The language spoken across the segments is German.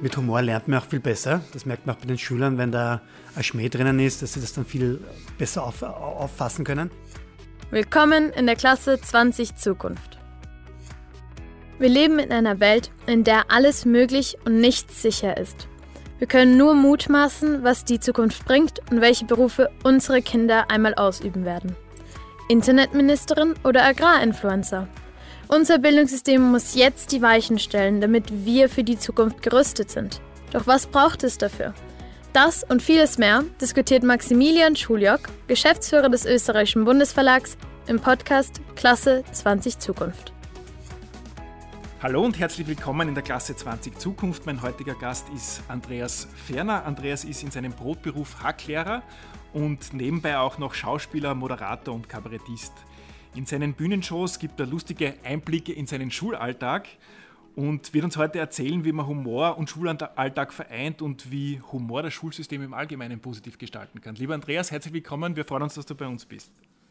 Mit Humor lernt man auch viel besser. Das merkt man auch bei den Schülern, wenn da ein Schmäh drinnen ist, dass sie das dann viel besser auf, auffassen können. Willkommen in der Klasse 20 Zukunft. Wir leben in einer Welt, in der alles möglich und nichts sicher ist. Wir können nur mutmaßen, was die Zukunft bringt und welche Berufe unsere Kinder einmal ausüben werden. Internetministerin oder Agrarinfluencer? Unser Bildungssystem muss jetzt die Weichen stellen, damit wir für die Zukunft gerüstet sind. Doch was braucht es dafür? Das und vieles mehr diskutiert Maximilian Schuljock, Geschäftsführer des österreichischen Bundesverlags, im Podcast Klasse 20 Zukunft. Hallo und herzlich willkommen in der Klasse 20 Zukunft. Mein heutiger Gast ist Andreas Ferner. Andreas ist in seinem Brotberuf Hacklehrer und nebenbei auch noch Schauspieler, Moderator und Kabarettist. In seinen Bühnenshows gibt er lustige Einblicke in seinen Schulalltag und wird uns heute erzählen, wie man Humor und Schulalltag vereint und wie Humor das Schulsystem im Allgemeinen positiv gestalten kann. Lieber Andreas, herzlich willkommen. Wir freuen uns, dass du bei uns bist.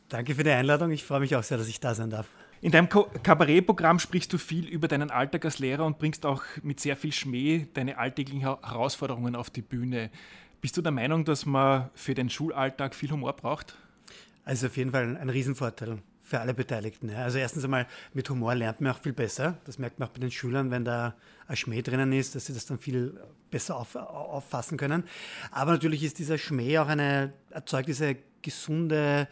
Danke für die Einladung. Ich freue mich auch sehr, dass ich da sein darf. In deinem Kabarettprogramm sprichst du viel über deinen Alltag als Lehrer und bringst auch mit sehr viel Schmäh deine alltäglichen Herausforderungen auf die Bühne. Bist du der Meinung, dass man für den Schulalltag viel Humor braucht? Also auf jeden Fall ein Riesenvorteil für alle Beteiligten. Also erstens einmal, mit Humor lernt man auch viel besser. Das merkt man auch bei den Schülern, wenn da ein Schmäh drinnen ist, dass sie das dann viel besser auf, auffassen können. Aber natürlich ist dieser Schmäh auch eine, erzeugt diese gesunde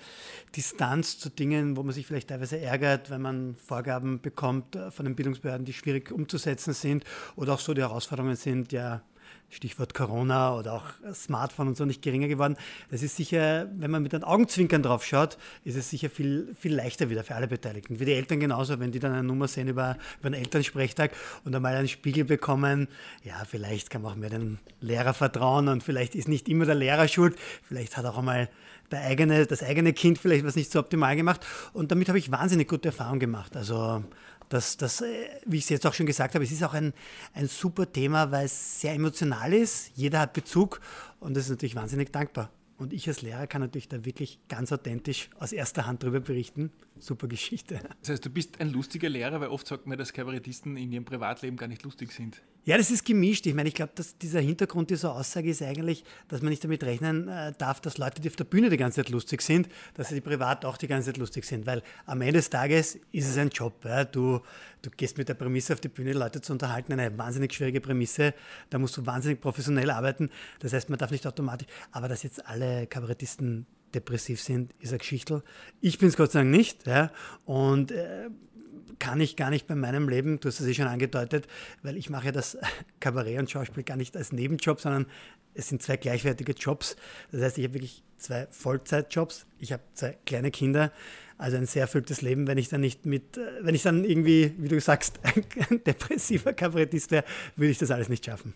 Distanz zu Dingen, wo man sich vielleicht teilweise ärgert, wenn man Vorgaben bekommt von den Bildungsbehörden, die schwierig umzusetzen sind oder auch so die Herausforderungen sind, ja, Stichwort Corona oder auch Smartphone und so nicht geringer geworden. Das ist sicher, wenn man mit den Augenzwinkern drauf schaut, ist es sicher viel, viel leichter wieder für alle Beteiligten. Für die Eltern genauso, wenn die dann eine Nummer sehen über, über einen Elternsprechtag und einmal einen Spiegel bekommen, ja, vielleicht kann man auch mehr den Lehrer vertrauen und vielleicht ist nicht immer der Lehrer schuld, vielleicht hat auch einmal der eigene, das eigene Kind vielleicht was nicht so optimal gemacht. Und damit habe ich wahnsinnig gute Erfahrungen gemacht. Also das, das, äh, wie ich es jetzt auch schon gesagt habe, es ist auch ein, ein super Thema, weil es sehr emotional ist. Jeder hat Bezug und das ist natürlich wahnsinnig dankbar. Und ich als Lehrer kann natürlich da wirklich ganz authentisch aus erster Hand darüber berichten. Super Geschichte. Das heißt, du bist ein lustiger Lehrer, weil oft sagt man, dass Kabarettisten in ihrem Privatleben gar nicht lustig sind. Ja, das ist gemischt. Ich meine, ich glaube, dass dieser Hintergrund dieser Aussage ist eigentlich, dass man nicht damit rechnen äh, darf, dass Leute, die auf der Bühne die ganze Zeit lustig sind, dass sie privat auch die ganze Zeit lustig sind. Weil am Ende des Tages ist es ein Job. Ja? Du, du gehst mit der Prämisse auf die Bühne, Leute zu unterhalten, eine wahnsinnig schwierige Prämisse. Da musst du wahnsinnig professionell arbeiten. Das heißt, man darf nicht automatisch. Aber dass jetzt alle Kabarettisten depressiv sind, ist eine Geschichte. Ich bin es Gott sei Dank nicht. Ja? Und äh, kann ich gar nicht bei meinem Leben, du hast es eh schon angedeutet, weil ich mache ja das Kabarett und Schauspiel gar nicht als Nebenjob, sondern es sind zwei gleichwertige Jobs. Das heißt, ich habe wirklich zwei Vollzeitjobs. Ich habe zwei kleine Kinder. Also ein sehr erfülltes Leben, wenn ich dann nicht mit, äh, wenn ich dann irgendwie, wie du sagst, ein depressiver Kabarettist wäre, würde ich das alles nicht schaffen.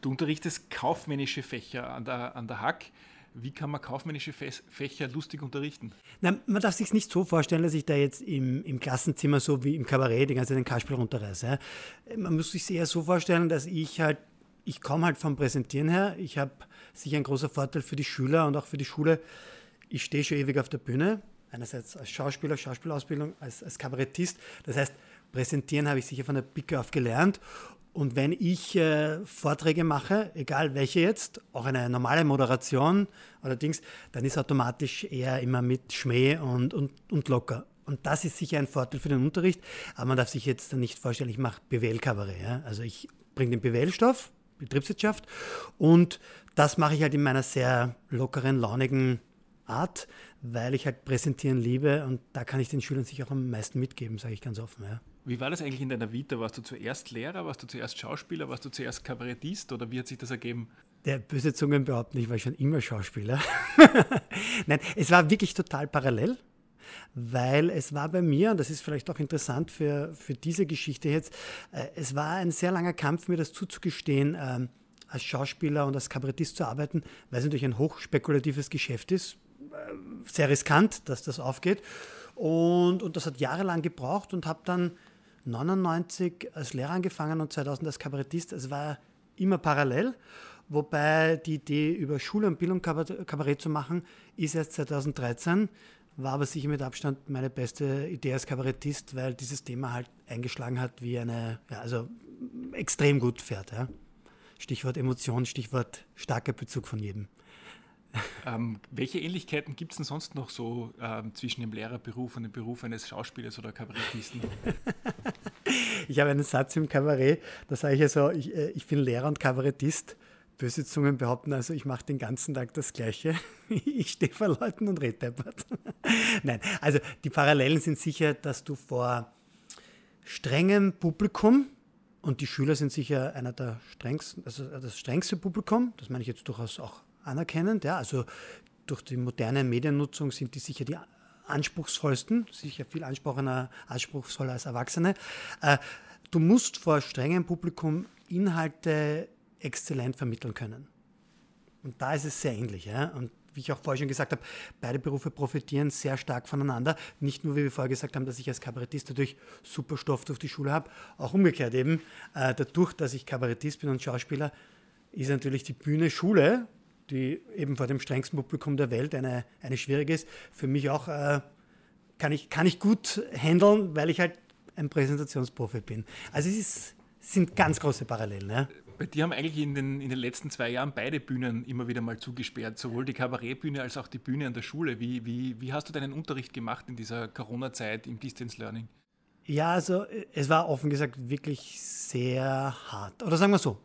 Du unterrichtest kaufmännische Fächer an der, an der Hack. Wie kann man kaufmännische Fächer lustig unterrichten? Na, man darf sich nicht so vorstellen, dass ich da jetzt im, im Klassenzimmer so wie im Kabarett die ganze Zeit den Kasperl runterreiße. Man muss sich eher so vorstellen, dass ich halt, ich komme halt vom Präsentieren her. Ich habe sicher einen großen Vorteil für die Schüler und auch für die Schule. Ich stehe schon ewig auf der Bühne. Einerseits als Schauspieler, Schauspielausbildung, als, als Kabarettist. Das heißt, Präsentieren habe ich sicher von der Picke auf gelernt und wenn ich äh, Vorträge mache, egal welche jetzt, auch eine normale Moderation oder Dings, dann ist automatisch eher immer mit Schmäh und, und, und locker. Und das ist sicher ein Vorteil für den Unterricht, aber man darf sich jetzt nicht vorstellen, ich mache BWL-Kabarett. Ja? Also ich bringe den BWL-Stoff, Betriebswirtschaft, und das mache ich halt in meiner sehr lockeren, launigen Art, weil ich halt präsentieren liebe und da kann ich den Schülern sicher auch am meisten mitgeben, sage ich ganz offen. Ja. Wie war das eigentlich in deiner Vita? Warst du zuerst Lehrer, warst du zuerst Schauspieler, warst du zuerst Kabarettist oder wie hat sich das ergeben? Der böse Zungen behaupten, ich war schon immer Schauspieler. Nein, es war wirklich total parallel, weil es war bei mir, und das ist vielleicht auch interessant für, für diese Geschichte jetzt, äh, es war ein sehr langer Kampf, mir das zuzugestehen, äh, als Schauspieler und als Kabarettist zu arbeiten, weil es natürlich ein hochspekulatives Geschäft ist. Äh, sehr riskant, dass das aufgeht. Und, und das hat jahrelang gebraucht und habe dann 99 als Lehrer angefangen und 2000 als Kabarettist. Es war immer parallel, wobei die Idee über Schule und Bildung Kabarett zu machen, ist erst 2013 war aber sicher mit Abstand meine beste Idee als Kabarettist, weil dieses Thema halt eingeschlagen hat wie eine, ja, also extrem gut fährt. Ja. Stichwort Emotion, Stichwort starker Bezug von jedem. Ähm, welche Ähnlichkeiten gibt es denn sonst noch so ähm, zwischen dem Lehrerberuf und dem Beruf eines Schauspielers oder Kabarettisten? ich habe einen Satz im Kabarett, da sage ich ja so, ich, äh, ich bin Lehrer und Kabarettist. Böse Zungen behaupten also, ich mache den ganzen Tag das Gleiche. Ich stehe vor Leuten und rede deppert. Nein, also die Parallelen sind sicher, dass du vor strengem Publikum, und die Schüler sind sicher einer der strengsten, also das strengste Publikum, das meine ich jetzt durchaus auch anerkennend, ja, also durch die moderne Mediennutzung sind die sicher die anspruchsvollsten, sicher viel anspruchsvoller als Erwachsene. Äh, du musst vor strengem Publikum Inhalte exzellent vermitteln können. Und da ist es sehr ähnlich. Ja? Und wie ich auch vorher schon gesagt habe, beide Berufe profitieren sehr stark voneinander. Nicht nur, wie wir vorher gesagt haben, dass ich als Kabarettist natürlich super Stoff durch die Schule habe, auch umgekehrt eben. Äh, dadurch, dass ich Kabarettist bin und Schauspieler, ist natürlich die Bühne Schule, die eben vor dem strengsten Publikum der Welt eine, eine schwierige ist, für mich auch, äh, kann, ich, kann ich gut handeln, weil ich halt ein Präsentationsprofi bin. Also es ist, sind ganz große Parallelen. Ja? Bei dir haben eigentlich in den, in den letzten zwei Jahren beide Bühnen immer wieder mal zugesperrt, sowohl die Kabarettbühne als auch die Bühne an der Schule. Wie, wie, wie hast du deinen Unterricht gemacht in dieser Corona-Zeit im Distance Learning? Ja, also es war offen gesagt wirklich sehr hart. Oder sagen wir so,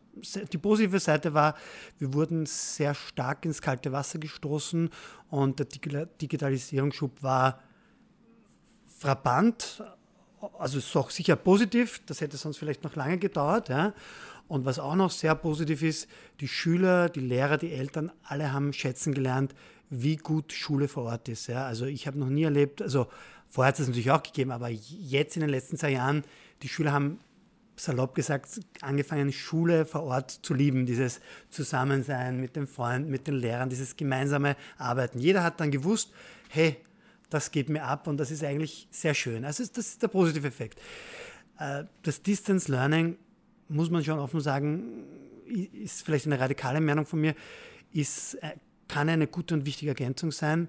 die positive Seite war, wir wurden sehr stark ins kalte Wasser gestoßen und der Digitalisierungsschub war frappant. Also ist auch sicher positiv, das hätte sonst vielleicht noch lange gedauert. Ja. Und was auch noch sehr positiv ist, die Schüler, die Lehrer, die Eltern, alle haben schätzen gelernt, wie gut Schule vor Ort ist. Ja. Also ich habe noch nie erlebt, also vorher hat es natürlich auch gegeben, aber jetzt in den letzten zwei Jahren, die Schüler haben salopp gesagt angefangen, Schule vor Ort zu lieben, dieses Zusammensein mit den Freunden, mit den Lehrern, dieses gemeinsame Arbeiten. Jeder hat dann gewusst, hey, das geht mir ab und das ist eigentlich sehr schön. Also das ist der positive Effekt. Äh, das Distance Learning muss man schon offen sagen, ist vielleicht eine radikale Meinung von mir, ist, äh, kann eine gute und wichtige Ergänzung sein.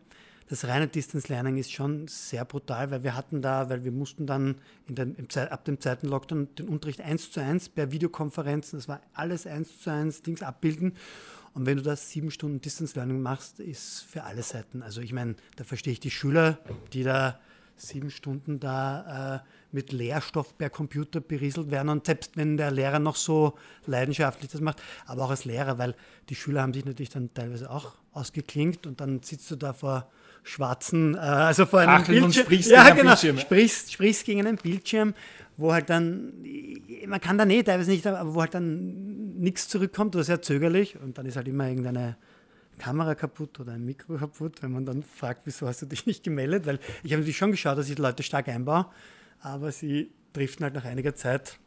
Das reine Distance Learning ist schon sehr brutal, weil wir hatten da, weil wir mussten dann den, ab dem zweiten Lockdown den Unterricht eins zu eins per Videokonferenzen, das war alles eins zu eins Dings abbilden. Und wenn du das sieben Stunden Distance Learning machst, ist für alle Seiten. Also ich meine, da verstehe ich die Schüler, die da sieben Stunden da äh, mit Lehrstoff per Computer berieselt werden. Und selbst wenn der Lehrer noch so leidenschaftlich das macht, aber auch als Lehrer, weil die Schüler haben sich natürlich dann teilweise auch ausgeklingt und dann sitzt du da vor schwarzen, äh, also vor einem Bildschirm. Und sprichst ja, genau, Bildschirm. Sprichst, sprichst gegen einen Bildschirm, wo halt dann, man kann da nicht, teilweise nicht, aber wo halt dann nichts zurückkommt oder sehr zögerlich und dann ist halt immer irgendeine Kamera kaputt oder ein Mikro kaputt, wenn man dann fragt, wieso hast du dich nicht gemeldet, weil ich habe natürlich schon geschaut, dass ich die Leute stark einbaue, aber sie driften halt nach einiger Zeit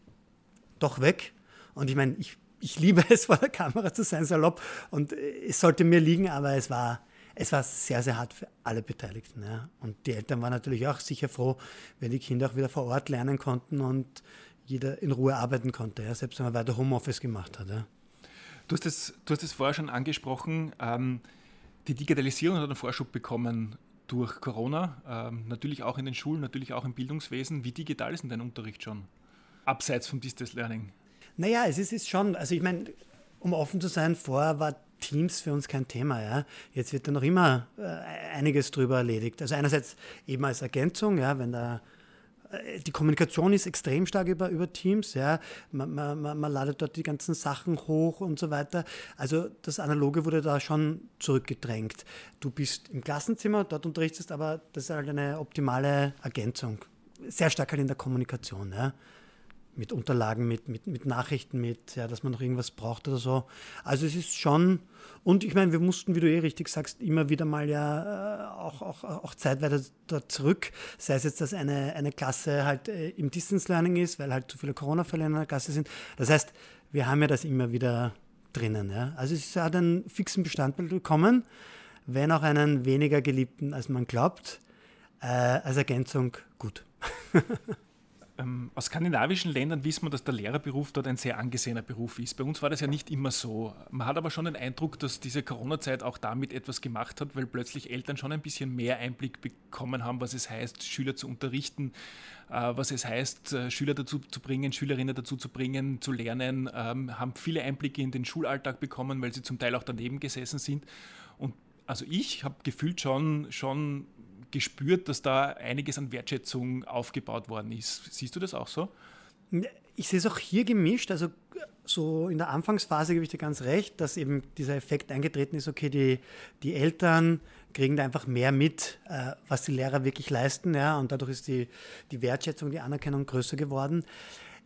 doch weg und ich meine, ich, ich liebe es, vor der Kamera zu sein, salopp und es sollte mir liegen, aber es war es war sehr, sehr hart für alle Beteiligten. Ja. Und die Eltern waren natürlich auch sicher froh, wenn die Kinder auch wieder vor Ort lernen konnten und jeder in Ruhe arbeiten konnte, ja, selbst wenn man weiter Homeoffice gemacht hat. Ja. Du, hast es, du hast es vorher schon angesprochen, ähm, die Digitalisierung hat einen Vorschub bekommen durch Corona, ähm, natürlich auch in den Schulen, natürlich auch im Bildungswesen. Wie digital ist denn dein Unterricht schon, abseits vom Distance Learning? Naja, es ist, ist schon, also ich meine, um offen zu sein, vorher war Teams für uns kein Thema. Ja. Jetzt wird da noch immer äh, einiges drüber erledigt. Also einerseits eben als Ergänzung, ja, wenn da äh, die Kommunikation ist extrem stark über, über Teams. Ja. Man, man, man, ladet dort die ganzen Sachen hoch und so weiter. Also das Analoge wurde da schon zurückgedrängt. Du bist im Klassenzimmer, dort unterrichtest, aber das ist halt eine optimale Ergänzung. Sehr stark halt in der Kommunikation. Ja mit Unterlagen, mit, mit, mit Nachrichten, mit, ja, dass man noch irgendwas braucht oder so. Also es ist schon, und ich meine, wir mussten, wie du eh richtig sagst, immer wieder mal ja äh, auch, auch, auch zeitweise da zurück, sei es jetzt, dass eine, eine Klasse halt äh, im Distance Learning ist, weil halt zu viele Corona-Fälle in einer Klasse sind. Das heißt, wir haben ja das immer wieder drinnen. Ja. Also es hat einen fixen Bestandteil bekommen, wenn auch einen weniger geliebten, als man glaubt, äh, als Ergänzung gut. Ähm, aus skandinavischen Ländern wissen wir, dass der Lehrerberuf dort ein sehr angesehener Beruf ist. Bei uns war das ja nicht immer so. Man hat aber schon den Eindruck, dass diese Corona-Zeit auch damit etwas gemacht hat, weil plötzlich Eltern schon ein bisschen mehr Einblick bekommen haben, was es heißt, Schüler zu unterrichten, äh, was es heißt, äh, Schüler dazu zu bringen, Schülerinnen dazu zu bringen, zu lernen, ähm, haben viele Einblicke in den Schulalltag bekommen, weil sie zum Teil auch daneben gesessen sind. Und also ich habe gefühlt schon, schon gespürt, dass da einiges an Wertschätzung aufgebaut worden ist. Siehst du das auch so? Ich sehe es auch hier gemischt. Also so in der Anfangsphase gebe ich dir ganz recht, dass eben dieser Effekt eingetreten ist, okay, die, die Eltern kriegen da einfach mehr mit, äh, was die Lehrer wirklich leisten, ja, und dadurch ist die, die Wertschätzung, die Anerkennung größer geworden.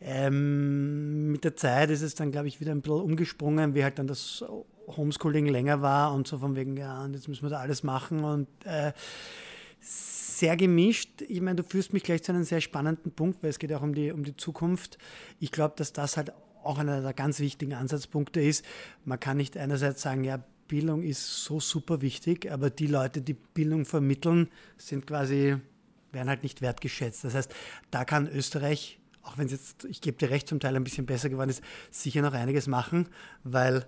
Ähm, mit der Zeit ist es dann, glaube ich, wieder ein bisschen umgesprungen, wie halt dann das Homeschooling länger war und so von wegen, ja, und jetzt müssen wir da alles machen und äh, sehr gemischt. Ich meine, du führst mich gleich zu einem sehr spannenden Punkt, weil es geht auch um die, um die Zukunft. Ich glaube, dass das halt auch einer der ganz wichtigen Ansatzpunkte ist. Man kann nicht einerseits sagen, ja, Bildung ist so super wichtig, aber die Leute, die Bildung vermitteln, sind quasi, werden halt nicht wertgeschätzt. Das heißt, da kann Österreich, auch wenn es jetzt, ich gebe dir recht, zum Teil ein bisschen besser geworden ist, sicher noch einiges machen, weil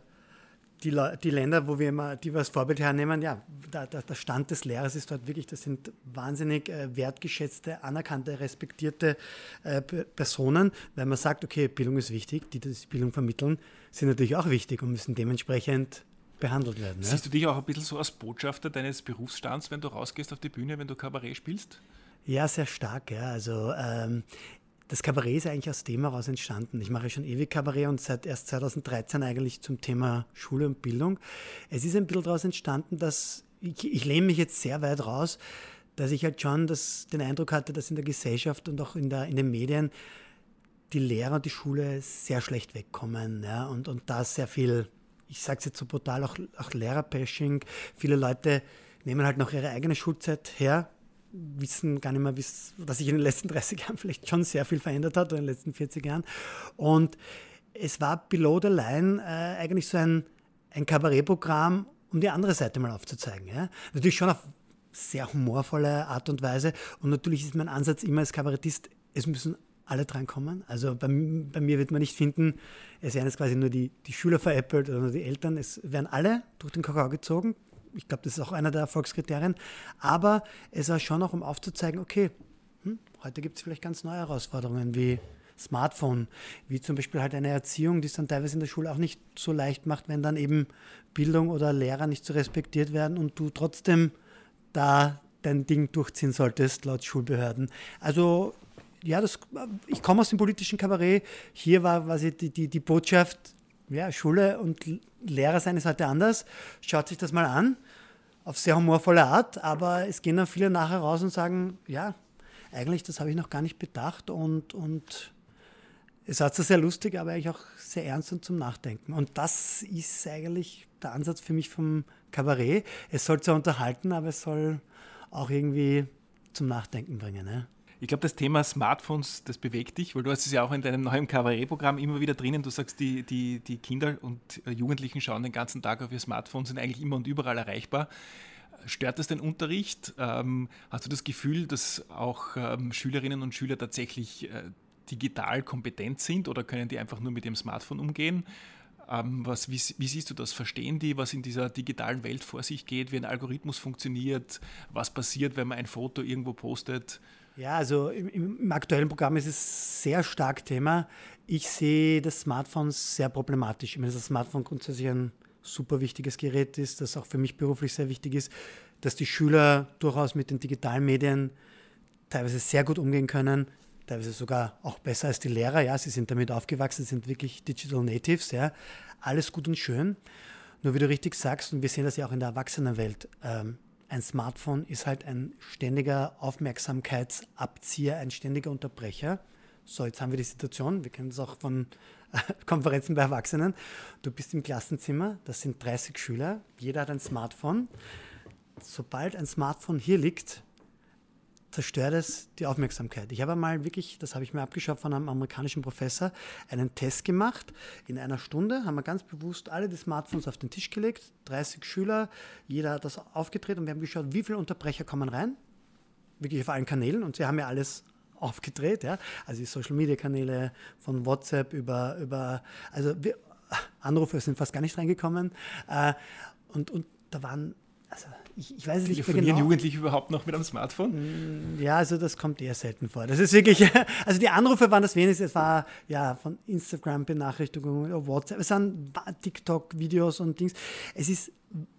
die, die, Länder, wo wir immer, die wir als Vorbild hernehmen, ja, der, der, der Stand des Lehrers ist dort wirklich, das sind wahnsinnig äh, wertgeschätzte, anerkannte, respektierte äh, Personen, weil man sagt, okay, Bildung ist wichtig, die das Bildung vermitteln, sind natürlich auch wichtig und müssen dementsprechend behandelt werden. Siehst ja? du dich auch ein bisschen so als Botschafter deines Berufsstands, wenn du rausgehst auf die Bühne, wenn du Kabarett spielst? Ja, sehr stark. Ja. Also ähm, das Kabarett ist eigentlich aus dem heraus entstanden. Ich mache schon ewig Kabarett und seit erst 2013 eigentlich zum Thema Schule und Bildung. Es ist ein bisschen daraus entstanden, dass ich, ich lehne mich jetzt sehr weit raus, dass ich halt schon das, den Eindruck hatte, dass in der Gesellschaft und auch in, der, in den Medien die Lehrer und die Schule sehr schlecht wegkommen ja, und, und da sehr viel, ich sage es jetzt so brutal, auch, auch Lehrer-Bashing. Viele Leute nehmen halt noch ihre eigene Schulzeit her, wissen gar nicht mehr, dass sich in den letzten 30 Jahren vielleicht schon sehr viel verändert hat oder in den letzten 40 Jahren. Und es war below the line äh, eigentlich so ein, ein Kabarettprogramm, um die andere Seite mal aufzuzeigen. Ja? Natürlich schon auf sehr humorvolle Art und Weise. Und natürlich ist mein Ansatz immer als Kabarettist, es müssen alle drankommen. Also bei, bei, mir wird man nicht finden, es werden jetzt quasi nur die, die Schüler veräppelt oder nur die Eltern. Es werden alle durch den Kakao gezogen, ich glaube, das ist auch einer der Erfolgskriterien. Aber es war schon auch, um aufzuzeigen, okay, hm, heute gibt es vielleicht ganz neue Herausforderungen wie Smartphone, wie zum Beispiel halt eine Erziehung, die es dann teilweise in der Schule auch nicht so leicht macht, wenn dann eben Bildung oder Lehrer nicht so respektiert werden und du trotzdem da dein Ding durchziehen solltest, laut Schulbehörden. Also ja, das, ich komme aus dem politischen Kabarett. Hier war quasi die, die, die Botschaft, ja, Schule und Lehrer sein ist heute anders. Schaut sich das mal an, auf sehr humorvolle Art, aber es gehen dann viele nachher raus und sagen, ja, eigentlich, das habe ich noch gar nicht bedacht und, und es hat sehr lustig, aber eigentlich auch sehr ernst und zum Nachdenken. Und das ist eigentlich der Ansatz für mich vom Kabarett. Es soll zwar unterhalten, aber es soll auch irgendwie zum Nachdenken bringen. Ne? Ich glaube, das Thema Smartphones, das bewegt dich, weil du hast es ja auch in deinem neuen Kabarettprogramm immer wieder drinnen. Du sagst, die, die, die Kinder und Jugendlichen schauen den ganzen Tag auf ihr Smartphone, sind eigentlich immer und überall erreichbar. Stört das den Unterricht? Ähm, hast du das Gefühl, dass auch ähm, Schülerinnen und Schüler tatsächlich äh, digital kompetent sind oder können die einfach nur mit ihrem Smartphone umgehen? Ähm, was, wie, wie, siehst du das? Verstehen die, was in dieser digitalen Welt vor sich geht, wie ein Algorithmus funktioniert, was passiert, wenn man ein Foto irgendwo postet? Ja, also im, im, aktuellen Programm ist es sehr stark Thema. Ich sehe das Smartphone sehr problematisch. Ich meine, dass das Smartphone grundsätzlich ein super wichtiges Gerät ist, das auch für mich beruflich sehr wichtig ist, dass die Schüler durchaus mit den digitalen Medien teilweise sehr gut umgehen können, teilweise sogar auch besser als die Lehrer. Ja, sie sind damit aufgewachsen, sind wirklich Digital Natives. Ja, alles gut und schön. Nur wie du richtig sagst, und wir sehen das ja auch in der Erwachsenenwelt, ähm, ein Smartphone ist halt ein ständiger Aufmerksamkeitsabzieher, ein ständiger Unterbrecher. So, jetzt haben wir die Situation, wir kennen das auch von Konferenzen bei Erwachsenen. Du bist im Klassenzimmer, das sind 30 Schüler, jeder hat ein Smartphone. Sobald ein Smartphone hier liegt, zerstört es die Aufmerksamkeit. Ich habe mal wirklich, das habe ich mir abgeschaut von einem amerikanischen Professor, einen Test gemacht. In einer Stunde haben wir ganz bewusst alle die Smartphones auf den Tisch gelegt, 30 Schüler, jeder hat das aufgedreht und wir haben geschaut, wie viele Unterbrecher kommen rein, wirklich auf allen Kanälen und sie haben ja alles aufgedreht. Ja? Also die Social-Media-Kanäle von WhatsApp über, über also wir, Anrufe sind fast gar nicht reingekommen. Äh, und, und da waren, also ich, ich weiß es nicht mehr genau. Jugendliche überhaupt noch mit einem Smartphone? Mm, ja, also das kommt eher selten vor. Das ist wirklich, also die Anrufe waren das wenigste. Es war ja von Instagram Benachrichtigungen, WhatsApp, es waren TikTok-Videos und Dings. Es ist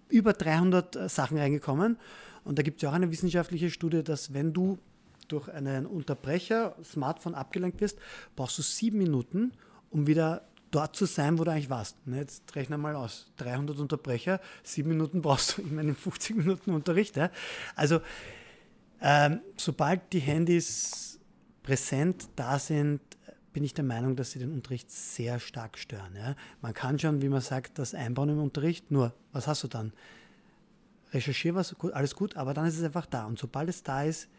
über 300 äh, Sachen reingekommen. Und da gibt es ja auch eine wissenschaftliche Studie, dass wenn du durch einen Unterbrecher, Smartphone abgelenkt wirst, brauchst du sieben Minuten, um wieder dort zu sein, wo du eigentlich warst. Jetzt rechne mal aus. 300 Unterbrecher, sieben Minuten brauchst du in meinen 50 Minuten Unterricht. Also, ähm, sobald die Handys präsent da sind, bin ich der Meinung, dass sie den Unterricht sehr stark stören. Man kann schon, wie man sagt, das einbauen im Unterricht, nur was hast du dann? Recherchiere was, alles gut, aber dann ist es einfach da. Und sobald es da ist,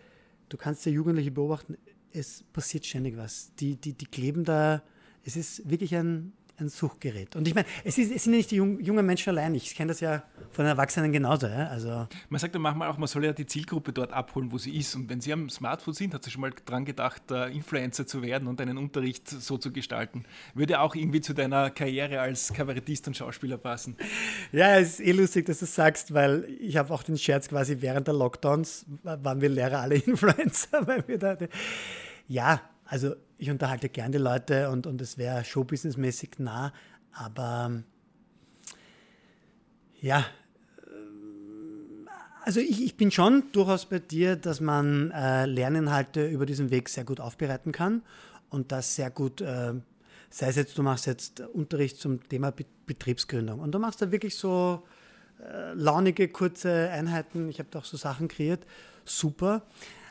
du kannst ja Jugendliche beobachten, es passiert ständig was. Die, die, die kleben da es ist wirklich ein, ein Suchgerät. Und ich meine, es, ist, es sind ja nicht die jungen Menschen allein. Ich kenne das ja von Erwachsenen genauso. Ja? Also man sagt ja manchmal auch, man soll ja die Zielgruppe dort abholen, wo sie ist. Und wenn sie am Smartphone sind, hat sie schon mal dran gedacht, Influencer zu werden und deinen Unterricht so zu gestalten. Würde auch irgendwie zu deiner Karriere als Kabarettist und Schauspieler passen. Ja, es ist eh lustig, dass du das sagst, weil ich habe auch den Scherz quasi während der Lockdowns, waren wir Lehrer alle Influencer, weil wir da... Ja, also ich unterhalte gerne die Leute und, und es wäre showbusinessmäßig nah, aber ja, also ich, ich, bin schon durchaus bei dir, dass man äh, Lerninhalte über diesen Weg sehr gut aufbereiten kann und das sehr gut, äh, sei es jetzt, du machst jetzt Unterricht zum Thema Be Betriebsgründung und du machst da wirklich so äh, launige, kurze Einheiten, ich habe da auch so Sachen kreiert, super.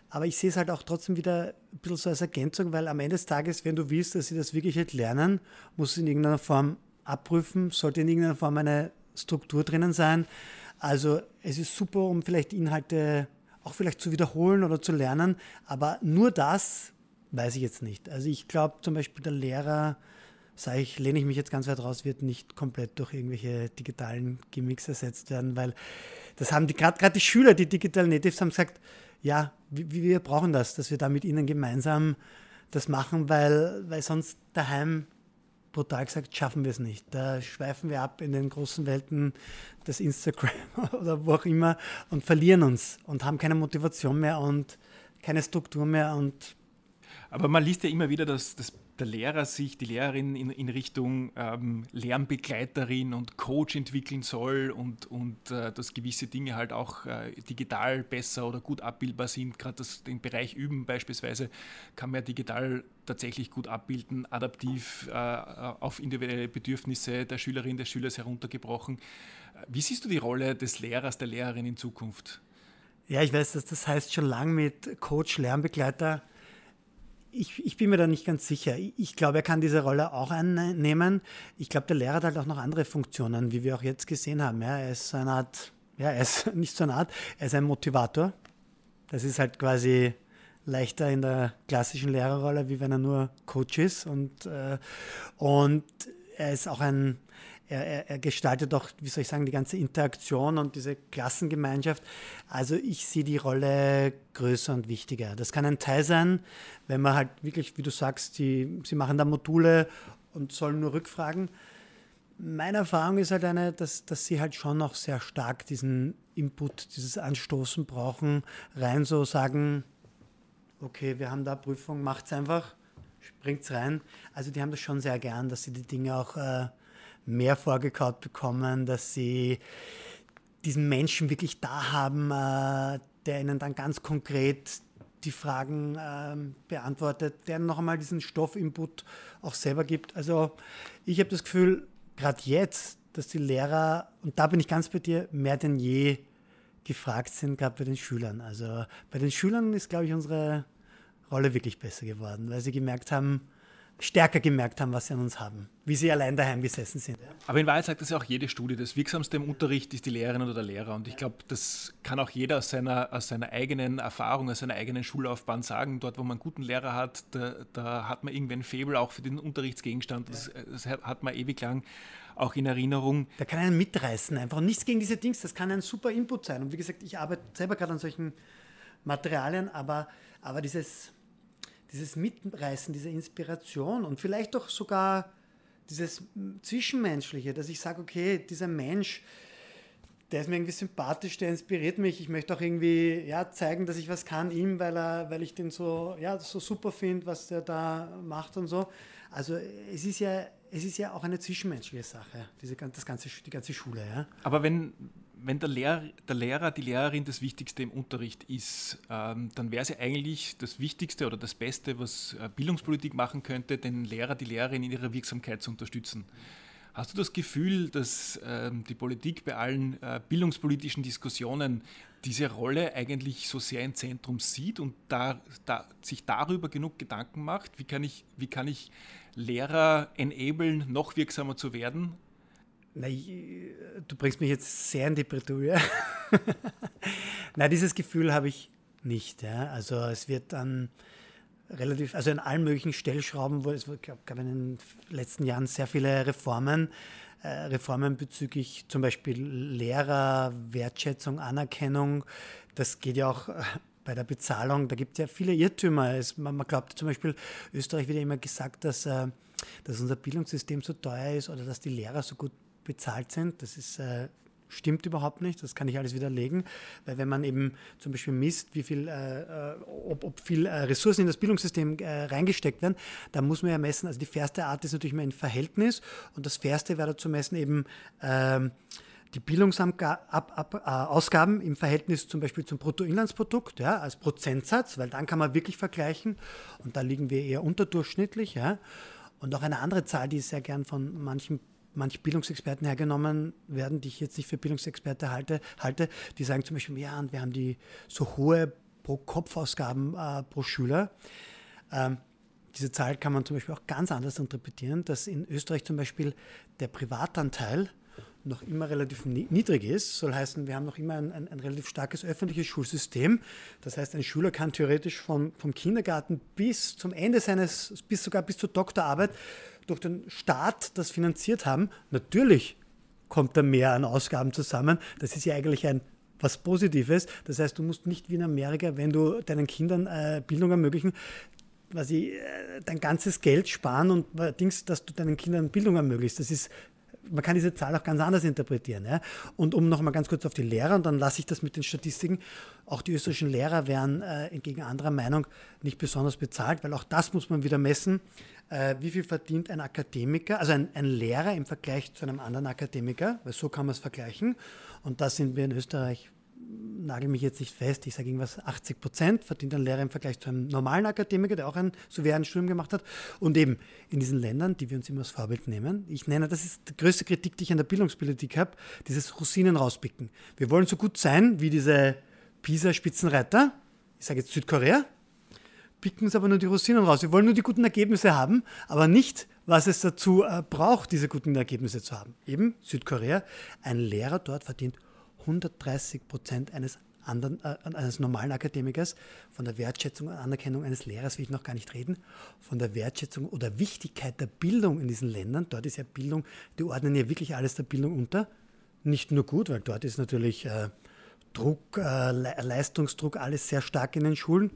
Aber ich sehe es halt auch trotzdem wieder ein bisschen so als Ergänzung, weil am Ende des Tages, wenn du willst, dass sie das wirklich halt lernen, muss es in irgendeiner Form abprüfen, sollte in irgendeiner Form eine Struktur drinnen sein. Also es ist super, um vielleicht Inhalte auch vielleicht zu wiederholen oder zu lernen, aber nur das weiß ich jetzt nicht. Also ich glaube zum Beispiel der Lehrer, sage ich, lehne ich mich jetzt ganz weit raus, wird nicht komplett durch irgendwelche digitalen Gimmicks ersetzt werden, weil das haben die gerade die Schüler, die Digital Natives haben gesagt, ja, wir, brauchen das, dass wir da mit ihnen gemeinsam das machen, weil, weil sonst daheim brutal gesagt schaffen wir es nicht. Da schweifen wir ab in den großen Welten des Instagram oder wo auch immer und verlieren uns und haben keine Motivation mehr und keine Struktur mehr und aber man liest ja immer wieder, dass das der Lehrer sich, die Lehrerin in, in Richtung ähm, Lernbegleiterin und Coach entwickeln soll und, und äh, dass gewisse Dinge halt auch äh, digital besser oder gut abbildbar sind. Gerade den Bereich Üben beispielsweise kann man ja digital tatsächlich gut abbilden, adaptiv äh, auf individuelle Bedürfnisse der Schülerin, des Schülers heruntergebrochen. Wie siehst du die Rolle des Lehrers, der Lehrerin in Zukunft? Ja, ich weiß, dass das heißt schon lange mit Coach, Lernbegleiter ich, ich, bin mir da nicht ganz sicher. Ich glaube, er kann diese Rolle auch einnehmen. Ich glaube, der Lehrer hat halt auch noch andere Funktionen, wie wir auch jetzt gesehen haben. Ja, er ist so eine Art, ja, er ist nicht so eine Art, er ist ein Motivator. Das ist halt quasi leichter in der klassischen Lehrerrolle, wie wenn er nur Coach ist. Und, äh, und er ist auch ein, er, er, er, gestaltet auch, wie soll ich sagen, die ganze Interaktion und diese Klassengemeinschaft. Also ich sehe die Rolle größer und wichtiger. Das kann ein Teil sein, wenn man halt wirklich, wie du sagst, die, sie machen da Module und sollen nur Rückfragen. Meine Erfahrung ist halt eine, dass, dass sie halt schon noch sehr stark diesen Input, dieses Anstoßen brauchen, rein so sagen, okay, wir haben da Prüfung, macht's einfach, springt's rein. Also die haben das schon sehr gern, dass sie die Dinge auch äh, mehr vorgekaut bekommen, dass sie diesen Menschen wirklich da haben, äh, der ihnen dann ganz konkret die Fragen äh, beantwortet, der noch einmal diesen Stoffinput auch selber gibt. Also ich habe das Gefühl, gerade jetzt, dass die Lehrer, und da bin ich ganz bei dir, mehr denn je gefragt sind, gerade bei den Schülern. Also bei den Schülern ist, glaube ich, unsere Rolle wirklich besser geworden, weil sie gemerkt haben, stärker gemerkt haben, was sie an uns haben, wie sie allein daheim gesessen sind. Aber in Wahrheit sagt das ja auch jede Studie, das Wirksamste im Unterricht ist die Lehrerin oder der Lehrer. Und ich glaube, das kann auch jeder aus seiner, aus seiner eigenen Erfahrung, aus seiner eigenen Schullaufbahn sagen. Dort, wo man einen guten Lehrer hat, da, da hat man irgendwie ein Faible auch für den Unterrichtsgegenstand. Das, das hat man ewig lang auch in Erinnerung. Da kann einen mitreißen, einfach nichts gegen diese Dings, das kann ein super Input sein. Und wie gesagt, ich arbeite selber gerade an solchen Materialien, aber, aber dieses dieses Mitreißen, diese Inspiration und vielleicht auch sogar dieses Zwischenmenschliche, dass ich sage, okay, dieser Mensch, der ist mir irgendwie sympathisch, der inspiriert mich. Ich möchte auch irgendwie ja, zeigen, dass ich was kann ihm, weil, er, weil ich den so, ja, so super finde, was der da macht und so. Also es ist ja, es ist ja auch eine zwischenmenschliche Sache, diese, das ganze, die ganze Schule. Ja. Aber wenn, wenn der, Lehr, der Lehrer, die Lehrerin das Wichtigste im Unterricht ist, ähm, dann wäre es ja eigentlich das Wichtigste oder das Beste, was äh, Bildungspolitik machen könnte, den Lehrer, die Lehrerin in ihrer Wirksamkeit zu unterstützen. Hast du das Gefühl, dass ähm, die Politik bei allen äh, bildungspolitischen Diskussionen diese Rolle eigentlich so sehr im Zentrum sieht und da, da, sich darüber genug Gedanken macht? Wie kann ich, wie kann ich Lehrer enablen, noch wirksamer zu werden? Na, du bringst mich jetzt sehr in die Bredouille. Na, dieses Gefühl habe ich nicht. Ja. Also es wird dann relativ, also in allen möglichen Stellschrauben, wo es gab, gab in den letzten Jahren sehr viele Reformen, äh, Reformen bezüglich zum Beispiel Lehrer, Wertschätzung, Anerkennung. Das geht ja auch äh, bei der Bezahlung, da gibt es ja viele Irrtümer. Es, man, man, glaubt zum Beispiel, Österreich wird ja immer gesagt, dass, äh, dass unser Bildungssystem so teuer ist oder dass die Lehrer so gut bezahlt sind. Das ist äh, stimmt überhaupt nicht. Das kann ich alles widerlegen, weil wenn man eben zum Beispiel misst, wie viel, äh, äh, ob, ob, viel äh, Ressourcen in das Bildungssystem äh, reingesteckt werden, dann muss man ja messen. Also die fairste Art ist natürlich mal ein Verhältnis und das fairste wäre zu messen eben ähm, die Bildungsausgaben äh, im Verhältnis zum Beispiel zum Bruttoinlandsprodukt, ja, als Prozentsatz, weil dann kann man wirklich vergleichen und da liegen wir eher unterdurchschnittlich. Ja. Und auch eine andere Zahl, die sehr gern von manchen manche Bildungsexperten hergenommen werden, die ich jetzt nicht für Bildungsexperte halte, halte die sagen zum Beispiel, ja, und wir haben die so hohe Pro-Kopf-Ausgaben äh, pro Schüler. Ähm, diese Zahl kann man zum Beispiel auch ganz anders interpretieren, dass in Österreich zum Beispiel der Privatanteil noch immer relativ niedrig ist. Soll heißen, wir haben noch immer ein, ein, ein, relativ starkes öffentliches Schulsystem. Das heißt, ein Schüler kann theoretisch vom, vom Kindergarten bis zum Ende seines, bis sogar bis zur Doktorarbeit durch den Staat das finanziert haben, natürlich kommt da mehr an Ausgaben zusammen. Das ist ja eigentlich ein was Positives. Das heißt, du musst nicht wie in Amerika, wenn du deinen Kindern äh, Bildung ermöglichen, quasi äh, dein ganzes Geld sparen und äh, Dings, dass du deinen Kindern Bildung ermöglicht. Das ist man kann diese Zahl auch ganz anders interpretieren. Ja? Und um noch mal ganz kurz auf die Lehrer, und dann lasse ich das mit den Statistiken, auch die österreichischen Lehrer werden äh, entgegen anderer Meinung nicht besonders bezahlt, weil auch das muss man wieder messen. Äh, wie viel verdient ein Akademiker, also ein, ein Lehrer im Vergleich zu einem anderen Akademiker, weil so kann man es vergleichen. Und da sind wir in Österreich nagel mich jetzt nicht fest, ich sage irgendwas, 80 Prozent verdient ein Lehrer im Vergleich zu einem normalen Akademiker, der auch ein so wie ein Studium gemacht hat. Und eben in diesen Ländern, die wir uns immer als Vorbild nehmen, ich nenne, das ist die größte Kritik, die ich an der Bildungspolitik habe, dieses Rosinen rauspicken. Wir wollen so gut sein wie diese PISA-Spitzenreiter, ich sage jetzt Südkorea, picken uns aber nur die Rosinen raus. Wir wollen nur die guten Ergebnisse haben, aber nicht, was es dazu äh, braucht, diese guten Ergebnisse zu haben. Eben Südkorea, ein Lehrer dort verdient 130 Prozent eines anderen, äh, eines normalen Akademikers, von der Wertschätzung und Anerkennung eines Lehrers will ich noch gar nicht reden, von der Wertschätzung oder Wichtigkeit der Bildung in diesen Ländern. Dort ist ja Bildung, die ordnen ja wirklich alles der Bildung unter. Nicht nur gut, weil dort ist natürlich äh, Druck, äh, Leistungsdruck, alles sehr stark in den Schulen.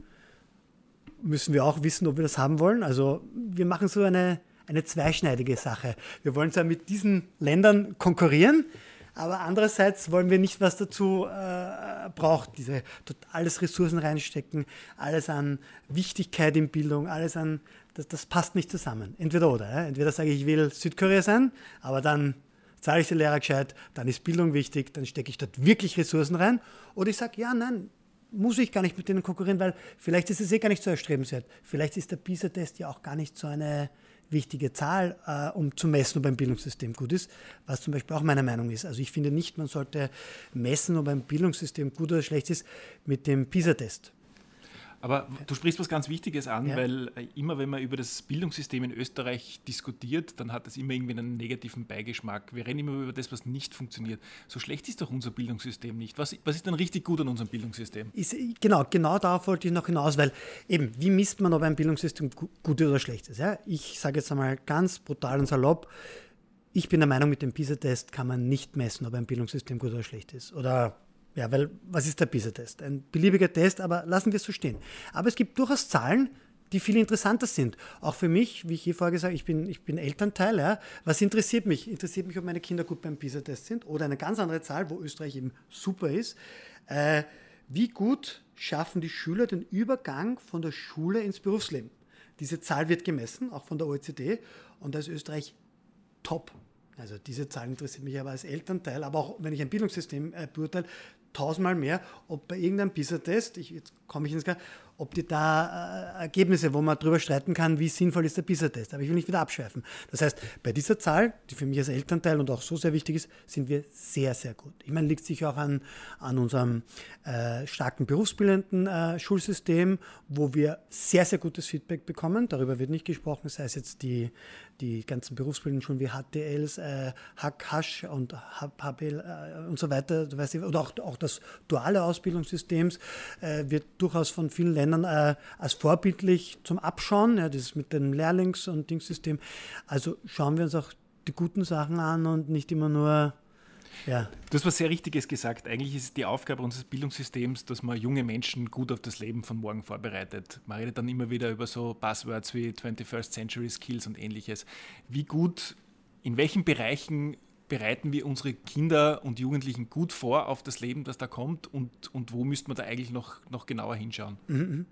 Müssen wir auch wissen, ob wir das haben wollen. Also wir machen so eine, eine zweischneidige Sache. Wir wollen zwar mit diesen Ländern konkurrieren, aber andererseits wollen wir nicht, was dazu äh, braucht, diese alles Ressourcen reinstecken, alles an Wichtigkeit in Bildung, alles an, das, das passt nicht zusammen. Entweder oder. Ja? Entweder sage ich, ich will Südkorea sein, aber dann zahle ich den Lehrer gescheit, dann ist Bildung wichtig, dann stecke ich dort wirklich Ressourcen rein. Oder ich sage, ja, nein, muss ich gar nicht mit denen konkurrieren, weil vielleicht ist es eh gar nicht so erstrebenswert. Vielleicht ist der PISA-Test ja auch gar nicht so eine wichtige Zahl, äh, um zu messen, ob ein Bildungssystem gut ist, was zum Beispiel auch meine Meinung ist. Also ich finde nicht, man sollte messen, ob ein Bildungssystem gut oder schlecht ist, mit dem PISA-Test. Aber du sprichst was ganz Wichtiges an, ja. weil äh, immer wenn man über das Bildungssystem in Österreich diskutiert, dann hat das immer irgendwie einen negativen Beigeschmack. Wir reden immer über das, was nicht funktioniert. So schlecht ist doch unser Bildungssystem nicht. Was, was ist denn richtig gut an unserem Bildungssystem? Ist, genau, genau darauf wollte ich noch hinaus, weil eben, wie misst man, ob ein Bildungssystem gut oder schlecht ist? Ja? Ich sage jetzt einmal ganz brutal und salopp, ich bin der Meinung, mit dem PISA-Test kann man nicht messen, ob ein Bildungssystem gut oder schlecht ist. Oder ja, weil was ist der PISA-Test? Ein beliebiger Test, aber lassen wir es so stehen. Aber es gibt durchaus Zahlen, die viel interessanter sind. Auch für mich, wie ich hier vorher gesagt habe, ich bin, ich bin Elternteil. Ja. Was interessiert mich? Interessiert mich, ob meine Kinder gut beim PISA-Test sind oder eine ganz andere Zahl, wo Österreich eben super ist. Äh, wie gut schaffen die Schüler den Übergang von der Schule ins Berufsleben? Diese Zahl wird gemessen, auch von der OECD, und da ist Österreich top. Also diese Zahl interessiert mich aber als Elternteil, aber auch wenn ich ein Bildungssystem äh, beurteile, tausendmal mehr, ob bei irgendeinem PISA-Test, jetzt komme ich ins Gar, ob die da äh, Ergebnisse, wo man darüber streiten kann, wie sinnvoll ist der PISA-Test. Aber ich will nicht wieder abschweifen. Das heißt, bei dieser Zahl, die für mich als Elternteil und auch so sehr wichtig ist, sind wir sehr, sehr gut. Ich meine, liegt sich auch an, an unserem äh, starken berufsbildenden äh, Schulsystem, wo wir sehr, sehr gutes Feedback bekommen. Darüber wird nicht gesprochen, sei es jetzt die, die ganzen berufsbildenden Schulen wie HTLs, äh, Hack, Hasch und HBL äh, und so weiter, oder auch, auch das duale Ausbildungssystem äh, wird durchaus von vielen Ländern äh, als vorbildlich zum Abschauen, ja, das mit dem Lehrlings- und Dingssystem. Also schauen wir uns auch die guten Sachen an und nicht immer nur ja. Du hast was sehr Richtiges gesagt. Eigentlich ist es die Aufgabe unseres Bildungssystems, dass man junge Menschen gut auf das Leben von morgen vorbereitet. Man redet dann immer wieder über so Buzzwords wie 21st Century Skills und ähnliches. Wie gut, in welchen Bereichen bereiten wir unsere Kinder und Jugendlichen gut vor auf das Leben, das da kommt und, und wo müsste man da eigentlich noch, noch genauer hinschauen? Mhm, mhm.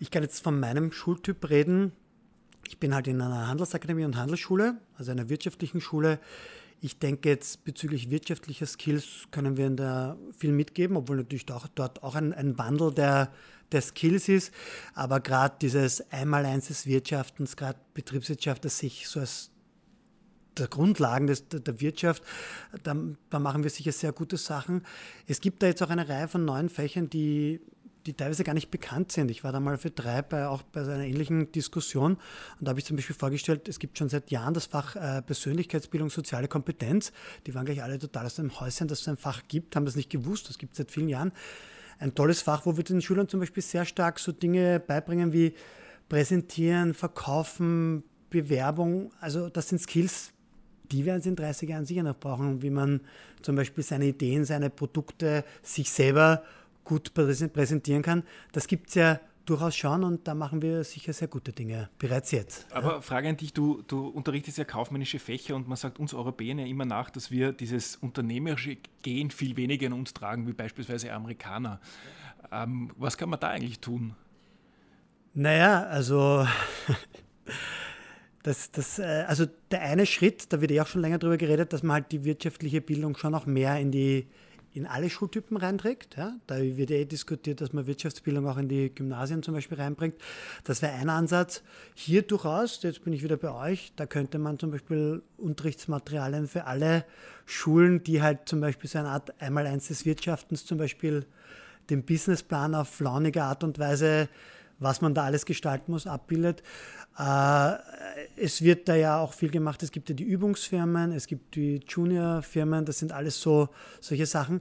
Ich kann jetzt von meinem Schultyp reden. Ich bin halt in einer Handelsakademie und Handelsschule, also einer wirtschaftlichen Schule. Ich denke jetzt bezüglich wirtschaftlicher Skills können wir da viel mitgeben, obwohl natürlich dort auch ein, ein Wandel der, der Skills ist. Aber gerade dieses Einmaleins des Wirtschaftens, gerade Betriebswirtschaft, das sich so als der Grundlagen des, der Wirtschaft, da, da, machen wir sicher sehr gute Sachen. Es gibt da jetzt auch eine Reihe von neuen Fächern, die die teilweise gar nicht bekannt sind. Ich war da mal für drei bei, auch bei einer ähnlichen Diskussion und da habe ich zum Beispiel vorgestellt, es gibt schon seit Jahren das Fach äh, Persönlichkeitsbildung, soziale Kompetenz. Die waren gleich alle total aus dem Häuschen, dass es ein Fach gibt, haben das nicht gewusst, das gibt es seit vielen Jahren. Ein tolles Fach, wo wir den Schülern zum Beispiel sehr stark so Dinge beibringen wie präsentieren, verkaufen, Bewerbung. Also das sind Skills, die werden sie in 30 Jahren sicher noch brauchen, wie man zum Beispiel seine Ideen, seine Produkte sich selber gut präsentieren kann. Das gibt es ja durchaus schon und da machen wir sicher sehr gute Dinge bereits jetzt. Aber ja. Frage an dich, du, du unterrichtest ja kaufmännische Fächer und man sagt uns Europäern ja immer nach, dass wir dieses unternehmerische Gehen viel weniger in uns tragen wie beispielsweise Amerikaner. Ähm, was kann man da eigentlich tun? Naja, also das, das, äh, also der eine Schritt, da wird ja auch schon länger darüber geredet, dass man halt die wirtschaftliche Bildung schon auch mehr in die in alle Schultypen reinträgt. Ja? Da wird eh diskutiert, dass man Wirtschaftsbildung auch in die Gymnasien zum Beispiel reinbringt. Das wäre ein Ansatz. Hier durchaus, jetzt bin ich wieder bei euch, da könnte man zum Beispiel Unterrichtsmaterialien für alle Schulen, die halt zum Beispiel so eine Art Einmaleins des Wirtschaftens, zum Beispiel den Businessplan auf launige Art und Weise, was man da alles gestalten muss, abbildet. Äh, es wird da ja auch viel gemacht. Es gibt ja die Übungsfirmen, es gibt die Juniorfirmen, das sind alles so solche Sachen.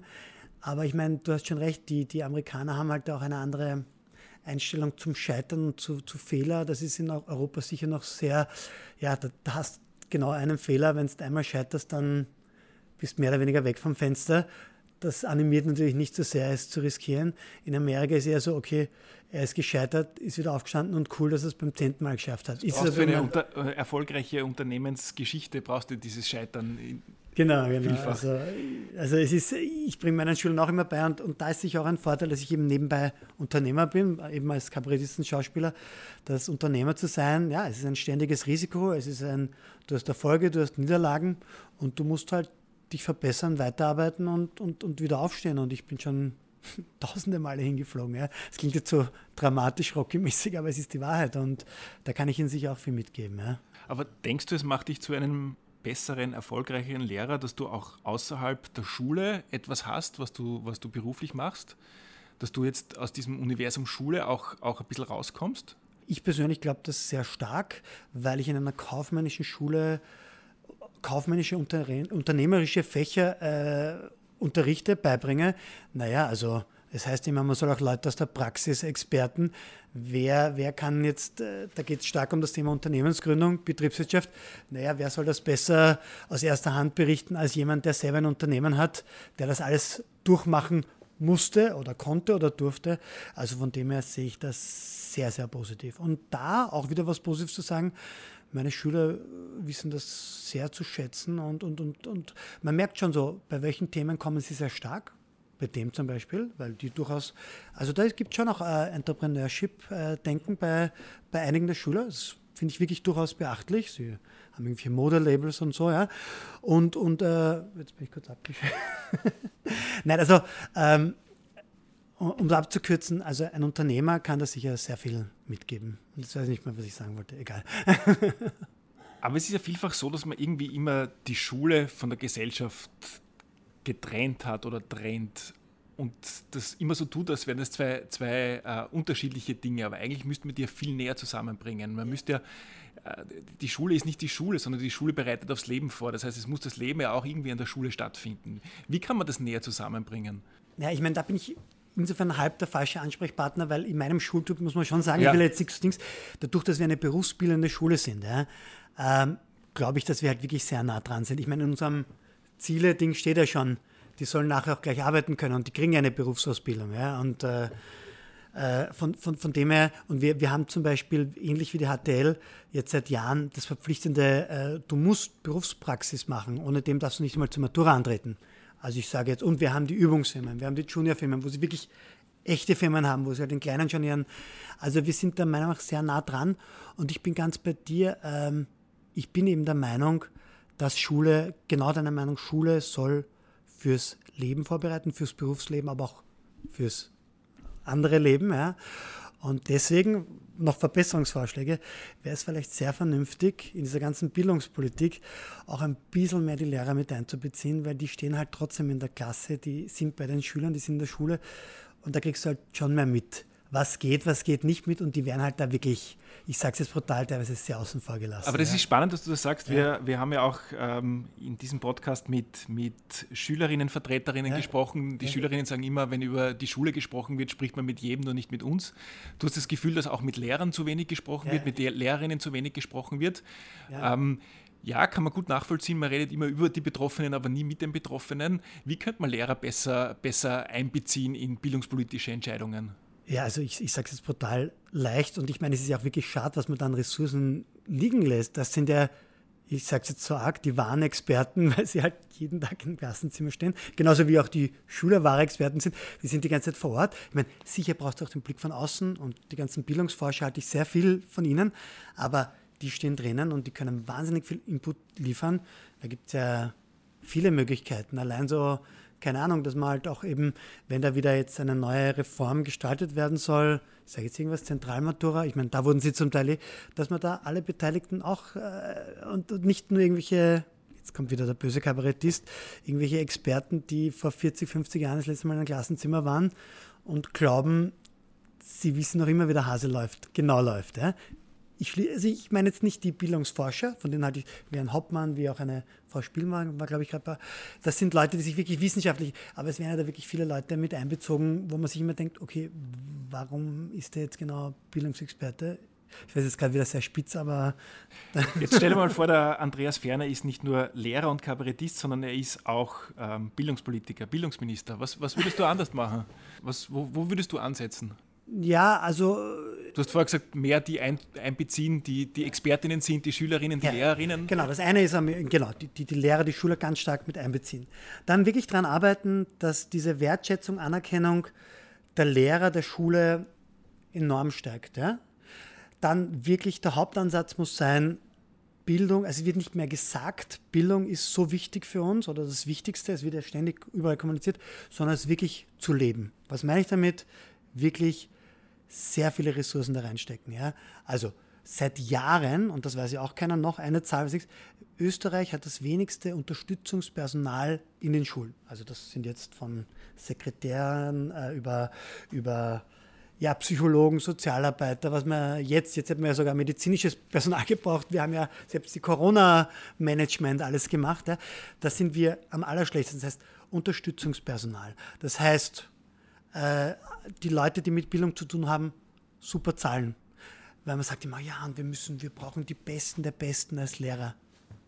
Aber ich meine, du hast schon recht, die, die Amerikaner haben halt auch eine andere Einstellung zum Scheitern und zu, zu Fehler. Das ist in Europa sicher noch sehr, ja, da, da hast genau einen Fehler. Wenn du einmal scheiterst, dann bist du mehr oder weniger weg vom Fenster das animiert natürlich nicht so sehr, es zu riskieren. In Amerika ist eher so, okay, er ist gescheitert, ist wieder aufgestanden und cool, dass er es beim zehnten Mal geschafft hat. Ist für eine unter, äh, erfolgreiche Unternehmensgeschichte brauchst du dieses Scheitern. Genau, genau. Also, also, es ist, ich bringe meinen Schülern auch immer bei und, und da ist sicher auch ein Vorteil, dass ich eben nebenbei Unternehmer bin, eben als Kabarettisten, Schauspieler, das Unternehmer zu sein, ja, es ist ein ständiges Risiko, es ist ein, du hast Erfolge, du hast Niederlagen und du musst halt dich verbessern, weiterarbeiten und, und, und wieder aufstehen. Und ich bin schon tausende Male hingeflogen. Ja. Es klingt jetzt so dramatisch, rocky-mäßig, aber es ist die Wahrheit und da kann ich Ihnen sicher auch viel mitgeben. Ja. Aber denkst du, es macht dich zu einem besseren, erfolgreicheren Lehrer, dass du auch außerhalb der Schule etwas hast, was du, was du beruflich machst? Dass du jetzt aus diesem Universum Schule auch, auch ein bisschen rauskommst? Ich persönlich glaube das sehr stark, weil ich in einer kaufmännischen Schule kaufmännische, unternehmerische Fächer äh, unterrichte, beibringe. Naja, also es heißt immer, man soll auch Leute aus der Praxis, Experten, wer, wer kann jetzt, äh, da geht es stark um das Thema Unternehmensgründung, Betriebswirtschaft, naja, wer soll das besser aus erster Hand berichten als jemand, der selber ein Unternehmen hat, der das alles durchmachen musste oder konnte oder durfte. Also von dem her sehe ich das sehr, sehr positiv. Und da auch wieder was Positives zu sagen, meine Schüler wissen das sehr zu schätzen und, und, und, und man merkt schon so, bei welchen Themen kommen sie sehr stark. Bei dem zum Beispiel, weil die durchaus, also da gibt es schon auch äh, Entrepreneurship-Denken bei, bei einigen der Schüler. Das finde ich wirklich durchaus beachtlich. Sie haben irgendwie Modelabels und so, ja. Und, und äh, jetzt bin ich kurz abgeschweift. Nein, also ähm, um es abzukürzen, also ein Unternehmer kann da sicher sehr viel mitgeben. Jetzt weiß ich nicht mehr, was ich sagen wollte. Egal. Aber es ist ja vielfach so, dass man irgendwie immer die Schule von der Gesellschaft getrennt hat oder trennt und das immer so tut, als wären das zwei, zwei äh, unterschiedliche Dinge. Aber eigentlich müsste man die ja viel näher zusammenbringen. Man müsste ja, äh, die Schule ist nicht die Schule, sondern die Schule bereitet aufs Leben vor. Das heißt, es muss das Leben ja auch irgendwie an der Schule stattfinden. Wie kann man das näher zusammenbringen? Ja, ich meine, da bin ich insofern halb der falsche Ansprechpartner, weil in meinem Schultyp muss man schon sagen, ja. ich will jetzt nichts Dings, dadurch, dass wir eine berufsbildende Schule sind, ja, ähm, glaube ich, dass wir halt wirklich sehr nah dran sind. Ich meine, in unserem Ziele-Ding steht ja schon, die sollen nachher auch gleich arbeiten können und die kriegen eine Berufsausbildung. Ja, und äh, äh von, von, von dem her, und wir, wir haben zum Beispiel, ähnlich wie die HTL, jetzt seit Jahren das verpflichtende, äh, du musst Berufspraxis machen, ohne dem darfst du nicht mal zur Matura antreten. Also ich sage jetzt, und wir haben die Übungsfirmen, wir haben die Juniorfirmen, wo sie wirklich echte Firmen haben, wo sie halt den Kleinen schon ihren. Also wir sind da meiner Meinung nach sehr nah dran. Und ich bin ganz bei dir. Ähm, ich bin eben der Meinung, dass Schule, genau deiner Meinung, Schule soll fürs Leben vorbereiten, fürs Berufsleben, aber auch fürs andere Leben. Ja. Und deswegen noch Verbesserungsvorschläge, wäre es vielleicht sehr vernünftig, in dieser ganzen Bildungspolitik auch ein bisschen mehr die Lehrer mit einzubeziehen, weil die stehen halt trotzdem in der Klasse, die sind bei den Schülern, die sind in der Schule und da kriegst du halt schon mehr mit was geht, was geht nicht mit und die werden halt da wirklich, ich sage es jetzt brutal, teilweise sehr außen vor gelassen. Aber das ja. ist spannend, dass du das sagst. Wir, wir haben ja auch ähm, in diesem Podcast mit, mit Schülerinnen, Vertreterinnen ja. gesprochen. Die ja. Schülerinnen sagen immer, wenn über die Schule gesprochen wird, spricht man mit jedem, nur nicht mit uns. Du hast das Gefühl, dass auch mit Lehrern zu wenig gesprochen wird, mit Lehrerinnen zu wenig gesprochen wird. Ähm, ja, kann man gut nachvollziehen. Man redet immer über die Betroffenen, aber nie mit den Betroffenen. Wie könnte man Lehrer besser, besser einbeziehen in bildungspolitische Entscheidungen? Ja, also ich, ich sage es jetzt brutal leicht und ich meine, es ist ja auch wirklich schade, was man dann Ressourcen liegen lässt. Das sind ja, ich sage es jetzt so arg, die wahren Experten, weil sie halt jeden Tag im Klassenzimmer stehen. Genauso wie auch die Schüler wahre Experten sind. Die sind die ganze Zeit vor Ort. Ich meine, sicher brauchst du auch den Blick von außen und die ganzen Bildungsforscher halte ich sehr viel von ihnen, aber die stehen drinnen und die können wahnsinnig viel Input liefern. Da gibt es ja viele Möglichkeiten. Allein so keine Ahnung, dass man halt auch eben, wenn da wieder jetzt eine neue Reform gestaltet werden soll, ich sage jetzt irgendwas, Zentralmatura, ich meine, da wurden sie zum Teil, dass man da alle Beteiligten auch äh, und, und nicht nur irgendwelche jetzt kommt wieder der böse Kabarettist, irgendwelche Experten, die vor 40, 50 Jahren das letzte Mal in einem Klassenzimmer waren und glauben, sie wissen noch immer, wie der Hase läuft, genau läuft. Ja? Ich, also ich meine jetzt nicht die Bildungsforscher, von denen hatte ich wie ein Hauptmann, wie auch eine Frau Spielmann, war glaube ich gerade Das sind Leute, die sich wirklich wissenschaftlich, aber es werden ja da wirklich viele Leute mit einbezogen, wo man sich immer denkt, okay, warum ist der jetzt genau Bildungsexperte? Ich weiß jetzt gerade wieder sehr spitz, aber. Jetzt stell dir mal vor, der Andreas Ferner ist nicht nur Lehrer und Kabarettist, sondern er ist auch ähm, Bildungspolitiker, Bildungsminister. Was, was würdest du anders machen? Was, wo, wo würdest du ansetzen? Ja, also. Du hast vorher gesagt, mehr die ein, einbeziehen, die, die Expertinnen sind, die Schülerinnen, die ja, Lehrerinnen. Genau, das eine ist, genau, die, die, die Lehrer, die Schüler ganz stark mit einbeziehen. Dann wirklich daran arbeiten, dass diese Wertschätzung, Anerkennung der Lehrer der Schule enorm steigt. Ja? Dann wirklich der Hauptansatz muss sein, Bildung, also es wird nicht mehr gesagt, Bildung ist so wichtig für uns oder das Wichtigste, es wird ja ständig überall kommuniziert, sondern es wirklich zu leben. Was meine ich damit? Wirklich sehr viele Ressourcen da reinstecken. Ja? Also seit Jahren, und das weiß ja auch keiner noch, eine Zahl, Österreich hat das wenigste Unterstützungspersonal in den Schulen. Also das sind jetzt von Sekretären äh, über, über ja, Psychologen, Sozialarbeiter, was man jetzt, jetzt hat man ja sogar medizinisches Personal gebraucht. Wir haben ja selbst die Corona-Management alles gemacht. Ja. Da sind wir am allerschlechtesten. Das heißt, Unterstützungspersonal. Das heißt, äh, die Leute, die mit Bildung zu tun haben, super zahlen. Weil man sagt immer, ja, und wir müssen, wir brauchen die Besten der Besten als Lehrer.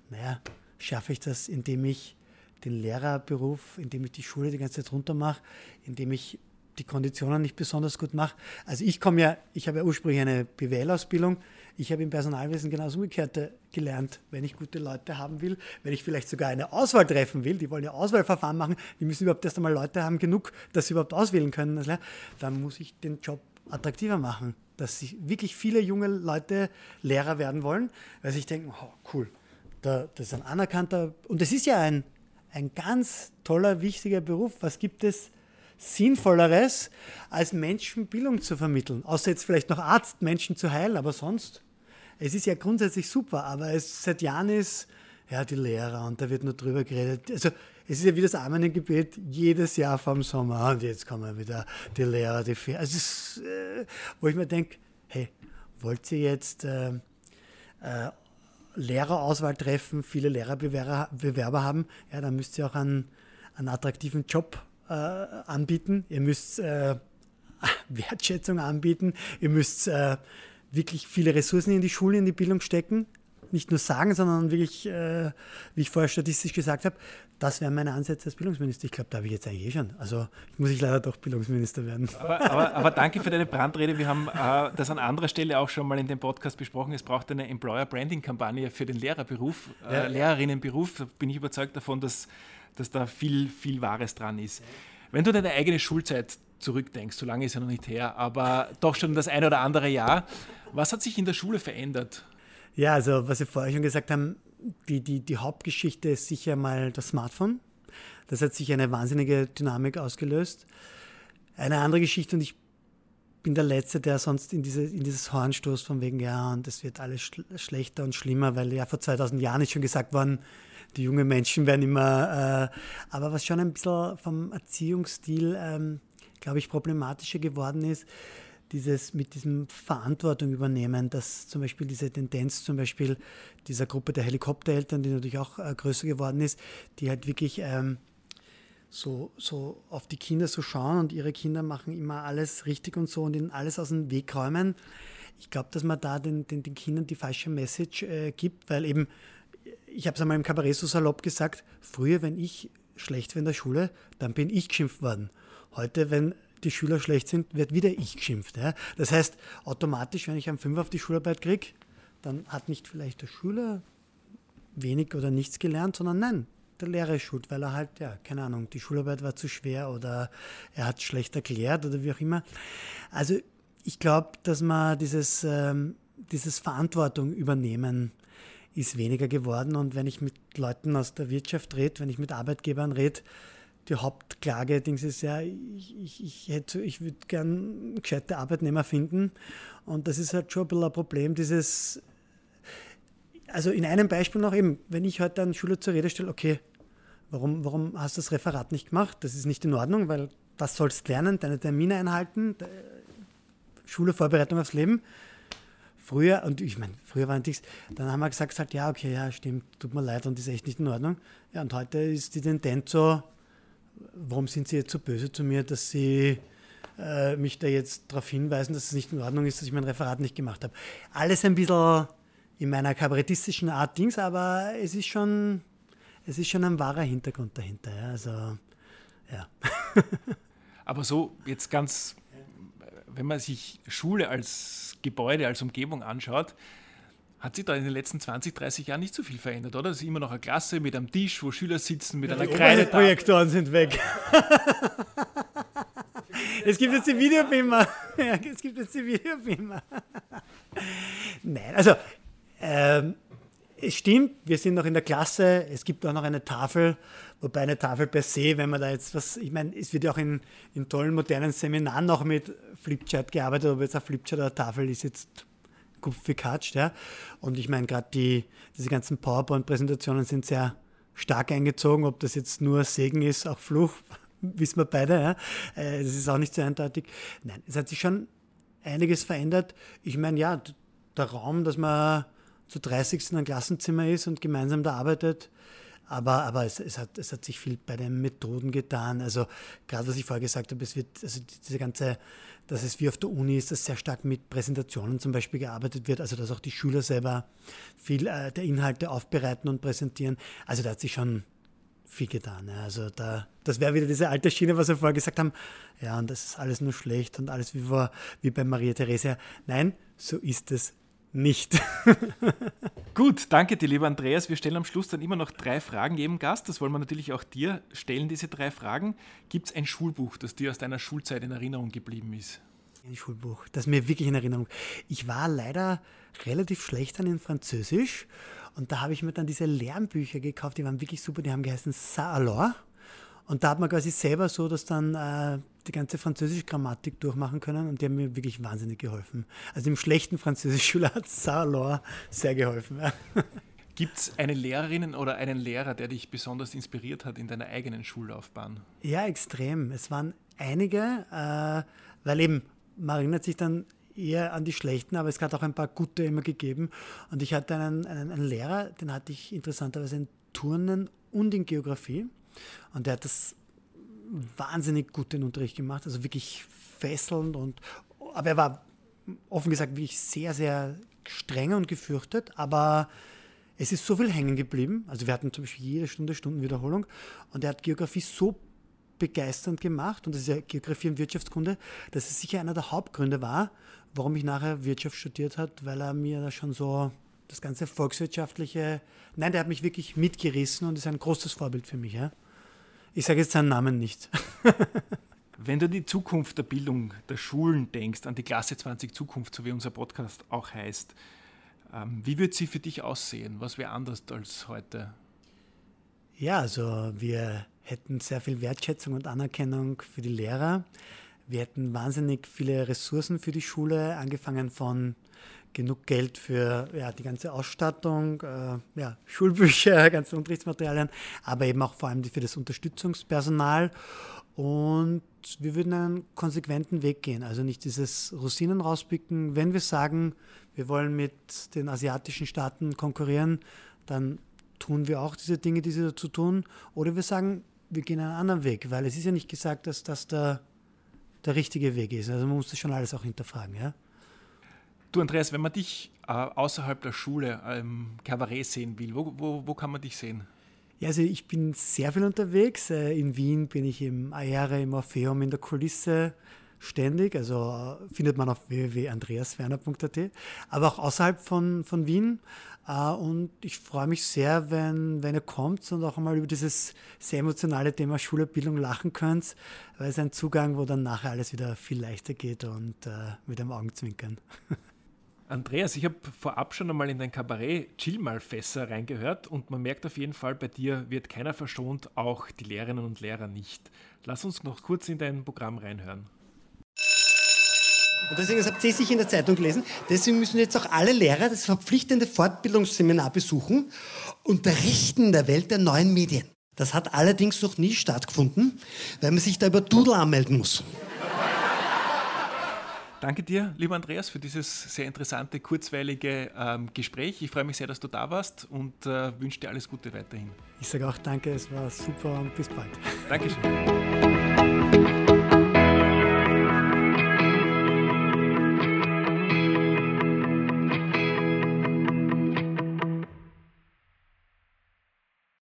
Naja, schaffe ich das, indem ich den Lehrerberuf, indem ich die Schule die ganze Zeit runter mache, indem ich die Konditionen nicht besonders gut mache. Also ich komme ja, ich habe ja ursprünglich eine BWL-Ausbildung. Ich habe im Personalwesen genau das Umgekehrte gelernt. Wenn ich gute Leute haben will, wenn ich vielleicht sogar eine Auswahl treffen will, die wollen ja Auswahlverfahren machen, die müssen überhaupt erst einmal Leute haben genug, dass sie überhaupt auswählen können. Dann muss ich den Job attraktiver machen, dass sich wirklich viele junge Leute Lehrer werden wollen, weil sie denken, oh, cool, da, das ist ein anerkannter, und das ist ja ein, ein ganz toller, wichtiger Beruf. Was gibt es Sinnvolleres, als Menschen Bildung zu vermitteln? Außer jetzt vielleicht noch Arzt, Menschen zu heilen, aber sonst. Es ist ja grundsätzlich super, aber es seit Jahren ist, ja, die Lehrer und da wird nur drüber geredet. Also, es ist ja wie das Armengebet jedes Jahr vom Sommer und jetzt kommen wieder die Lehrer, die Ferien. Also, ist, äh, wo ich mir denke, hey, wollt ihr jetzt äh, äh, Lehrerauswahl treffen, viele Lehrerbewerber haben, ja, dann müsst ihr auch einen, einen attraktiven Job äh, anbieten. Ihr müsst äh, Wertschätzung anbieten. Ihr müsst äh, wirklich viele Ressourcen in die Schule, in die Bildung stecken. Nicht nur sagen, sondern wirklich, äh, wie ich vorher statistisch gesagt habe, das wären meine Ansätze als Bildungsminister. Ich glaube, da habe ich jetzt eigentlich eh schon. Also muss ich leider doch Bildungsminister werden. Aber, aber, aber danke für deine Brandrede. Wir haben äh, das an anderer Stelle auch schon mal in dem Podcast besprochen. Es braucht eine Employer Branding Kampagne für den Lehrerberuf, äh, ja. Lehrerinnenberuf. Da bin ich überzeugt davon, dass, dass da viel, viel Wahres dran ist. Wenn du deine eigene Schulzeit zurückdenkst, so lange ist ja noch nicht her, aber doch schon das eine oder andere Jahr, was hat sich in der Schule verändert? Ja, also was wir vorher schon gesagt haben, die, die, die Hauptgeschichte ist sicher mal das Smartphone. Das hat sich eine wahnsinnige Dynamik ausgelöst. Eine andere Geschichte, und ich bin der Letzte, der sonst in, diese, in dieses Horn stoßt, von wegen, ja, und es wird alles schl schlechter und schlimmer, weil ja vor 2000 Jahren ist schon gesagt worden, die jungen Menschen werden immer, äh, aber was schon ein bisschen vom Erziehungsstil, ähm, glaube ich, problematischer geworden ist, dieses mit diesem Verantwortung übernehmen, dass zum Beispiel diese Tendenz zum Beispiel dieser Gruppe der Helikoptereltern, die natürlich auch äh, größer geworden ist, die halt wirklich ähm, so, so auf die Kinder so schauen und ihre Kinder machen immer alles richtig und so und ihnen alles aus dem Weg räumen. Ich glaube, dass man da den, den, den Kindern die falsche Message äh, gibt, weil eben, ich habe es einmal im Kabarett so salopp gesagt, früher, wenn ich schlecht war in der Schule, dann bin ich geschimpft worden. Heute, wenn die Schüler schlecht sind, wird wieder ich geschimpft. Ja? Das heißt, automatisch, wenn ich einen Fünfer auf die Schularbeit kriege, dann hat nicht vielleicht der Schüler wenig oder nichts gelernt, sondern nein, der Lehrer ist schuld, weil er halt, ja, keine Ahnung, die Schularbeit war zu schwer oder er hat schlecht erklärt oder wie auch immer. Also ich glaube, dass man dieses, ähm, dieses Verantwortung übernehmen ist weniger geworden und wenn ich mit Leuten aus der Wirtschaft rede, wenn ich mit Arbeitgebern rede, die Hauptklage Dings ist ja, ich, ich, ich, hätte, ich würde gern gescheite Arbeitnehmer finden. Und das ist halt schon ein bisschen ein Problem, dieses, also in einem Beispiel noch eben, wenn ich heute einen Schüler zur Rede stelle, okay, warum, warum hast du das Referat nicht gemacht? Das ist nicht in Ordnung, weil das sollst lernen, deine Termine einhalten, Schule, Vorbereitung aufs Leben. Früher, und ich meine, früher waren die, dann haben wir gesagt, gesagt, ja, okay, ja, stimmt, tut mir leid und ist echt nicht in Ordnung. Ja, und heute ist die Tendenz so, warum sind Sie jetzt so böse zu mir, dass Sie äh, mich da jetzt darauf hinweisen, dass es nicht in Ordnung ist, dass ich mein Referat nicht gemacht habe. Alles ein bisschen in meiner kabarettistischen Art Dings, aber es ist schon, es ist schon ein wahrer Hintergrund dahinter. Ja. Also, ja. aber so jetzt ganz, wenn man sich Schule als Gebäude, als Umgebung anschaut, hat sich da in den letzten 20, 30 Jahren nicht so viel verändert, oder? Es ist immer noch eine Klasse mit einem Tisch, wo Schüler sitzen, mit ja, einer Kreide. Die Projektoren sind weg. es gibt jetzt die Videobeamer. Ja, es gibt jetzt die Videobeamer. Nein, also ähm, es stimmt, wir sind noch in der Klasse, es gibt auch noch eine Tafel, wobei eine Tafel per se, wenn man da jetzt was, ich meine, es wird ja auch in, in tollen modernen Seminaren noch mit Flipchart gearbeitet, ob jetzt ein Flipchart oder Tafel ist jetzt gekatscht. Ja. Und ich meine, gerade die, diese ganzen PowerPoint-Präsentationen sind sehr stark eingezogen. Ob das jetzt nur Segen ist, auch Fluch, wissen wir beide. Ja. Äh, das ist auch nicht so eindeutig. Nein, es hat sich schon einiges verändert. Ich meine, ja, der Raum, dass man zu 30. in einem Klassenzimmer ist und gemeinsam da arbeitet, aber, aber es, es, hat, es hat sich viel bei den Methoden getan. Also gerade was ich vorher gesagt habe, es wird, also diese ganze dass es wie auf der Uni ist, dass sehr stark mit Präsentationen zum Beispiel gearbeitet wird, also dass auch die Schüler selber viel äh, der Inhalte aufbereiten und präsentieren. Also da hat sich schon viel getan. Ja. Also da, das wäre wieder diese alte Schiene, was wir vorher gesagt haben. Ja, und das ist alles nur schlecht und alles wie, vor, wie bei Maria Theresia. Nein, so ist es nicht. Gut, danke dir, lieber Andreas. Wir stellen am Schluss dann immer noch drei Fragen jedem Gast. Das wollen wir natürlich auch dir stellen, diese drei Fragen. Gibt es ein Schulbuch, das dir aus deiner Schulzeit in Erinnerung geblieben ist? Ein Schulbuch, das mir wirklich in Erinnerung. Ich war leider relativ schlecht an in Französisch und da habe ich mir dann diese Lernbücher gekauft, die waren wirklich super, die haben geheißen Ça alors. Und da hat man quasi selber so, dass dann äh, die ganze französische Grammatik durchmachen können und die haben mir wirklich wahnsinnig geholfen. Also im schlechten Französischschüler hat Ça alors sehr geholfen. Ja. Gibt es eine Lehrerin oder einen Lehrer, der dich besonders inspiriert hat in deiner eigenen Schullaufbahn? Ja, extrem. Es waren einige, äh, weil eben, man erinnert sich dann eher an die schlechten, aber es hat auch ein paar gute immer gegeben. Und ich hatte einen, einen, einen Lehrer, den hatte ich interessanterweise in Turnen und in Geografie. Und der hat das wahnsinnig gut den Unterricht gemacht, also wirklich fesselnd und aber er war offen gesagt wirklich sehr, sehr streng und gefürchtet, aber es ist so viel hängen geblieben. Also wir hatten zum Beispiel jede Stunde Stundenwiederholung und er hat Geografie so begeisternd gemacht und das ist ja Geografie und Wirtschaftskunde, dass es sicher einer der Hauptgründe war, warum ich nachher Wirtschaft studiert hat, weil er mir da schon so das ganze volkswirtschaftliche, nein, der hat mich wirklich mitgerissen und ist ein großes Vorbild für mich. Ja? Ich sage jetzt seinen Namen nicht. Wenn du an die Zukunft der Bildung der Schulen denkst, an die Klasse 20 Zukunft, so wie unser Podcast auch heißt, ähm, wie wird sie für dich aussehen? Was wäre anders als heute? Ja, also wir hätten sehr viel Wertschätzung und Anerkennung für die Lehrer. Wir hätten wahnsinnig viele Ressourcen für die Schule, angefangen von genug Geld für ja, die ganze Ausstattung, äh, ja, Schulbücher, ganze Unterrichtsmaterialien, aber eben auch vor allem für das Unterstützungspersonal. Und wir würden einen konsequenten Weg gehen. Also nicht dieses Rosinen rauspicken. Wenn wir sagen, wir wollen mit den asiatischen Staaten konkurrieren, dann tun wir auch diese Dinge, die sie dazu tun. Oder wir sagen, wir gehen einen anderen Weg, weil es ist ja nicht gesagt, dass das der der richtige Weg ist. Also man muss das schon alles auch hinterfragen. Ja? Du Andreas, wenn man dich äh, außerhalb der Schule im ähm, Kabarett sehen will, wo, wo, wo kann man dich sehen? Ja, also ich bin sehr viel unterwegs. Äh, in Wien bin ich im Aere, im Orpheum, in der Kulisse ständig. Also äh, findet man auf www.andreaswerner.at. Aber auch außerhalb von, von Wien. Äh, und ich freue mich sehr, wenn, wenn ihr kommt und auch einmal über dieses sehr emotionale Thema Schule, Bildung lachen könnt, weil es ein Zugang, wo dann nachher alles wieder viel leichter geht und mit dem Augenzwinkern. Andreas, ich habe vorab schon einmal in dein Kabarett Chill mal Fässer reingehört und man merkt auf jeden Fall, bei dir wird keiner verschont, auch die Lehrerinnen und Lehrer nicht. Lass uns noch kurz in dein Programm reinhören. Und deswegen, das habt ihr sicher in der Zeitung gelesen, deswegen müssen jetzt auch alle Lehrer das verpflichtende Fortbildungsseminar besuchen, unterrichten in der Welt der neuen Medien. Das hat allerdings noch nie stattgefunden, weil man sich da über Doodle anmelden muss. Danke dir, lieber Andreas, für dieses sehr interessante, kurzweilige ähm, Gespräch. Ich freue mich sehr, dass du da warst und äh, wünsche dir alles Gute weiterhin. Ich sage auch danke, es war super und bis bald. Dankeschön.